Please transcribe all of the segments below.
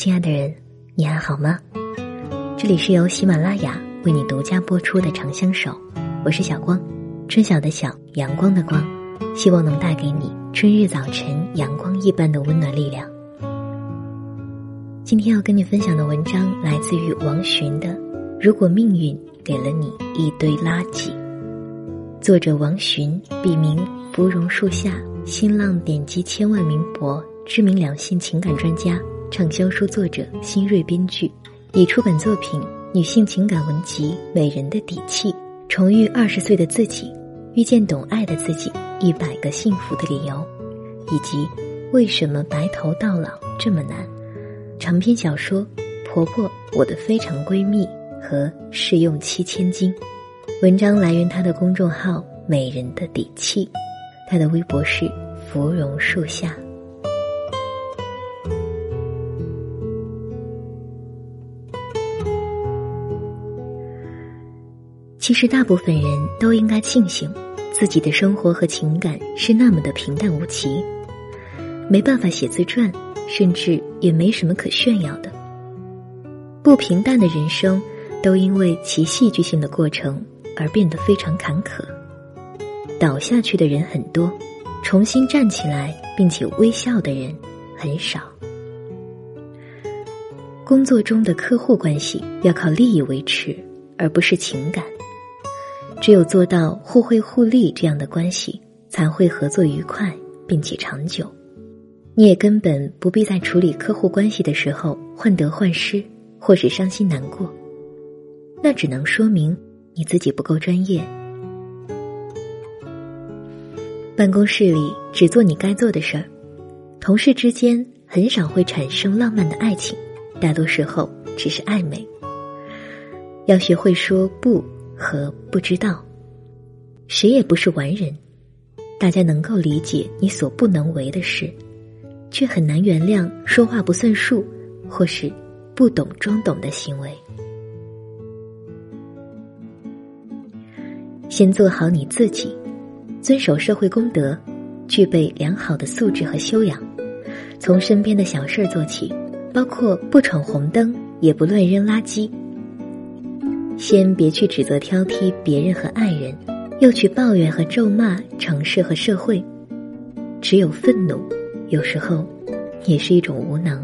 亲爱的人，你还好吗？这里是由喜马拉雅为你独家播出的《长相守》，我是小光，春晓的晓，阳光的光，希望能带给你春日早晨阳光一般的温暖力量。今天要跟你分享的文章来自于王寻的《如果命运给了你一堆垃圾》，作者王寻，笔名芙蓉树下。新浪点击千万名博，知名两性情感专家，畅销书作者，新锐编剧，已出版作品《女性情感文集》《美人的底气》，重遇二十岁的自己，遇见懂爱的自己，一百个幸福的理由，以及为什么白头到老这么难。长篇小说《婆婆我的非常闺蜜》和试用期千金。文章来源她的公众号“美人的底气”。他的微博是芙蓉树下。其实，大部分人都应该庆幸，自己的生活和情感是那么的平淡无奇，没办法写自传，甚至也没什么可炫耀的。不平淡的人生，都因为其戏剧性的过程而变得非常坎坷。倒下去的人很多，重新站起来并且微笑的人很少。工作中的客户关系要靠利益维持，而不是情感。只有做到互惠互利这样的关系，才会合作愉快并且长久。你也根本不必在处理客户关系的时候患得患失，或是伤心难过。那只能说明你自己不够专业。办公室里只做你该做的事儿，同事之间很少会产生浪漫的爱情，大多时候只是暧昧。要学会说不和不知道，谁也不是完人，大家能够理解你所不能为的事，却很难原谅说话不算数或是不懂装懂的行为。先做好你自己。遵守社会公德，具备良好的素质和修养，从身边的小事做起，包括不闯红灯，也不乱扔垃圾。先别去指责挑剔别人和爱人，又去抱怨和咒骂城市和社会。只有愤怒，有时候也是一种无能。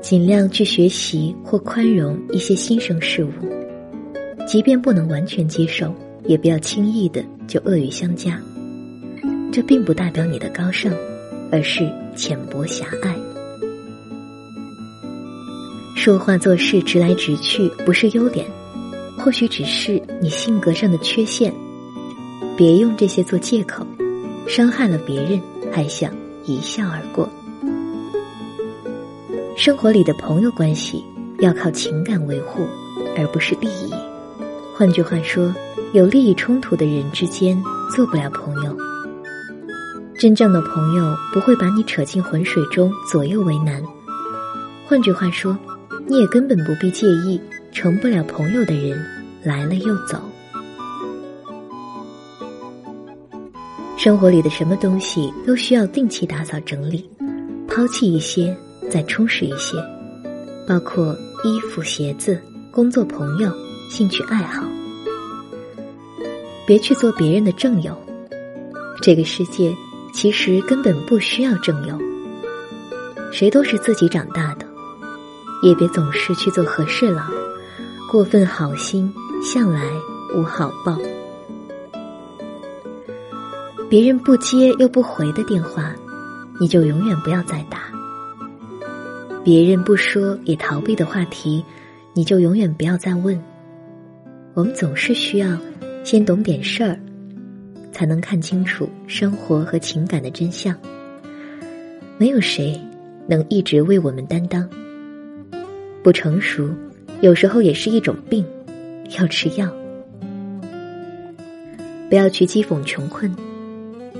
尽量去学习或宽容一些新生事物，即便不能完全接受。也不要轻易的就恶语相加，这并不代表你的高尚，而是浅薄狭隘。说话做事直来直去不是优点，或许只是你性格上的缺陷。别用这些做借口，伤害了别人还想一笑而过。生活里的朋友关系要靠情感维护，而不是利益。换句话说。有利益冲突的人之间做不了朋友。真正的朋友不会把你扯进浑水中左右为难。换句话说，你也根本不必介意成不了朋友的人来了又走。生活里的什么东西都需要定期打扫整理，抛弃一些再充实一些，包括衣服、鞋子、工作、朋友、兴趣爱好。别去做别人的正友，这个世界其实根本不需要正友。谁都是自己长大的，也别总是去做和事佬，过分好心向来无好报。别人不接又不回的电话，你就永远不要再打；别人不说也逃避的话题，你就永远不要再问。我们总是需要。先懂点事儿，才能看清楚生活和情感的真相。没有谁能一直为我们担当。不成熟，有时候也是一种病，要吃药。不要去讥讽穷困，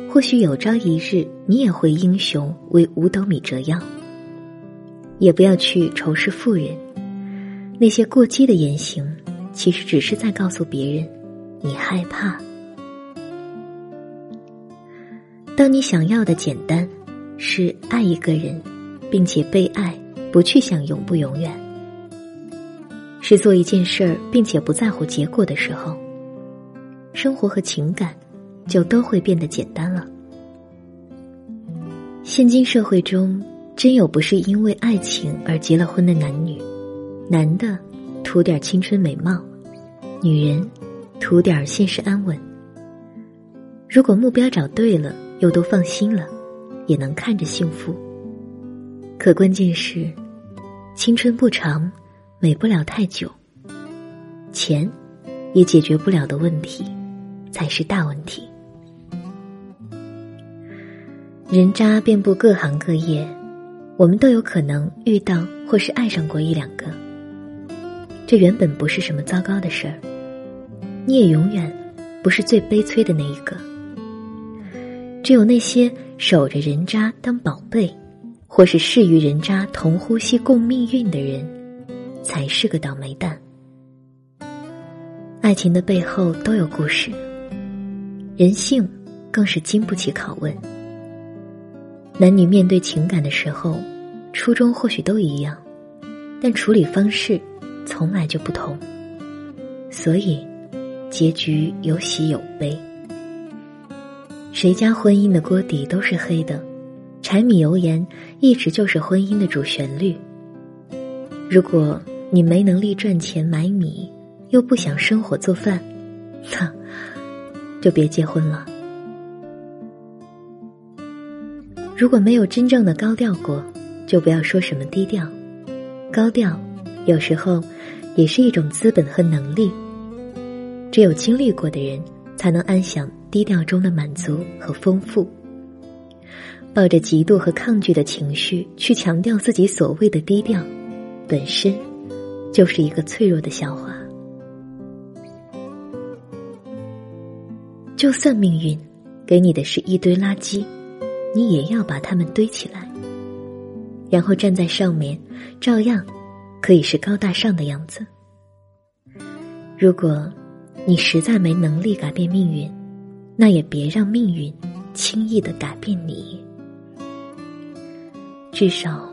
或许有朝一日你也会英雄为五斗米折腰。也不要去仇视富人，那些过激的言行，其实只是在告诉别人。你害怕。当你想要的简单，是爱一个人，并且被爱，不去想永不永远，是做一件事儿并且不在乎结果的时候，生活和情感就都会变得简单了。现今社会中，真有不是因为爱情而结了婚的男女，男的图点青春美貌，女人图点现实安稳。如果目标找对了，又都放心了，也能看着幸福。可关键是，青春不长，美不了太久。钱，也解决不了的问题，才是大问题。人渣遍布各行各业，我们都有可能遇到或是爱上过一两个。这原本不是什么糟糕的事儿，你也永远不是最悲催的那一个。只有那些守着人渣当宝贝。或是视与人渣同呼吸共命运的人，才是个倒霉蛋。爱情的背后都有故事，人性更是经不起拷问。男女面对情感的时候，初衷或许都一样，但处理方式从来就不同，所以结局有喜有悲。谁家婚姻的锅底都是黑的？柴米油盐一直就是婚姻的主旋律。如果你没能力赚钱买米，又不想生火做饭，那就别结婚了。如果没有真正的高调过，就不要说什么低调。高调有时候也是一种资本和能力。只有经历过的人，才能安享低调中的满足和丰富。抱着嫉妒和抗拒的情绪去强调自己所谓的低调，本身就是一个脆弱的笑话。就算命运给你的是一堆垃圾，你也要把它们堆起来，然后站在上面，照样可以是高大上的样子。如果你实在没能力改变命运，那也别让命运轻易的改变你。至少，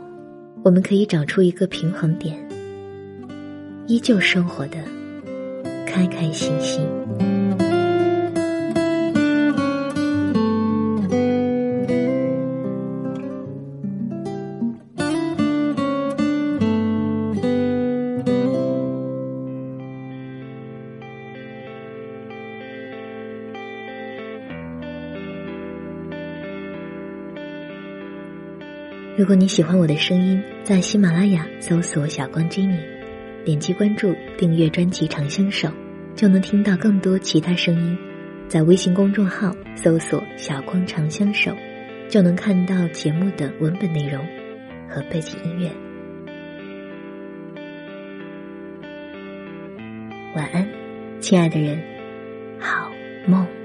我们可以找出一个平衡点，依旧生活的开开心心。如果你喜欢我的声音，在喜马拉雅搜索“小光 Jenny”，点击关注订阅专辑《长相守》，就能听到更多其他声音。在微信公众号搜索“小光长相守”，就能看到节目的文本内容和背景音乐。晚安，亲爱的人，好梦。